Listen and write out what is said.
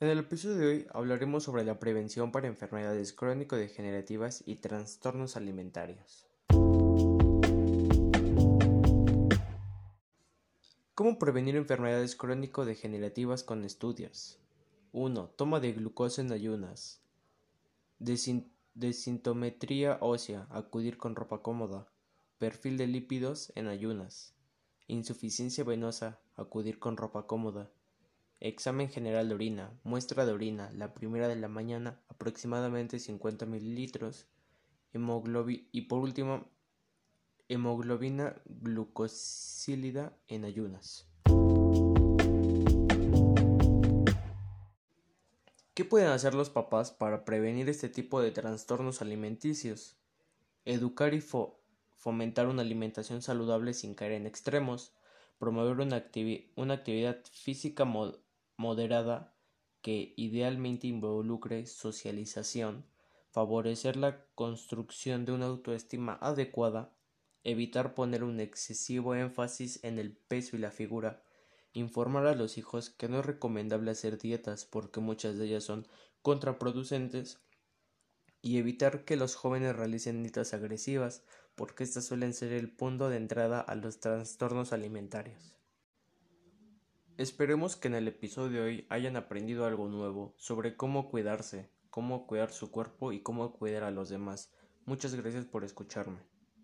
En el episodio de hoy hablaremos sobre la prevención para enfermedades crónico-degenerativas y trastornos alimentarios. ¿Cómo prevenir enfermedades crónico-degenerativas con estudios? 1. Toma de glucosa en ayunas. Desintometría ósea. Acudir con ropa cómoda. Perfil de lípidos en ayunas. Insuficiencia venosa. Acudir con ropa cómoda. Examen general de orina. Muestra de orina. La primera de la mañana. Aproximadamente 50 mililitros. y por último, hemoglobina glucosílida en ayunas. ¿Qué pueden hacer los papás para prevenir este tipo de trastornos alimenticios? Educar y fomentar una alimentación saludable sin caer en extremos, promover una, actividad física moderada que idealmente involucre socialización, favorecer la construcción de una autoestima adecuada, evitar poner un excesivo énfasis en el peso y la figura, informar a los hijos que no es recomendable hacer dietas porque muchas de ellas son contraproducentes y evitar que los jóvenes realicen dietas agresivas porque estas suelen ser el punto de entrada a los trastornos alimentarios. Esperemos que en el episodio de hoy hayan aprendido algo nuevo sobre cómo cuidarse, cómo cuidar su cuerpo y cómo cuidar a los demás. Muchas gracias por escucharme.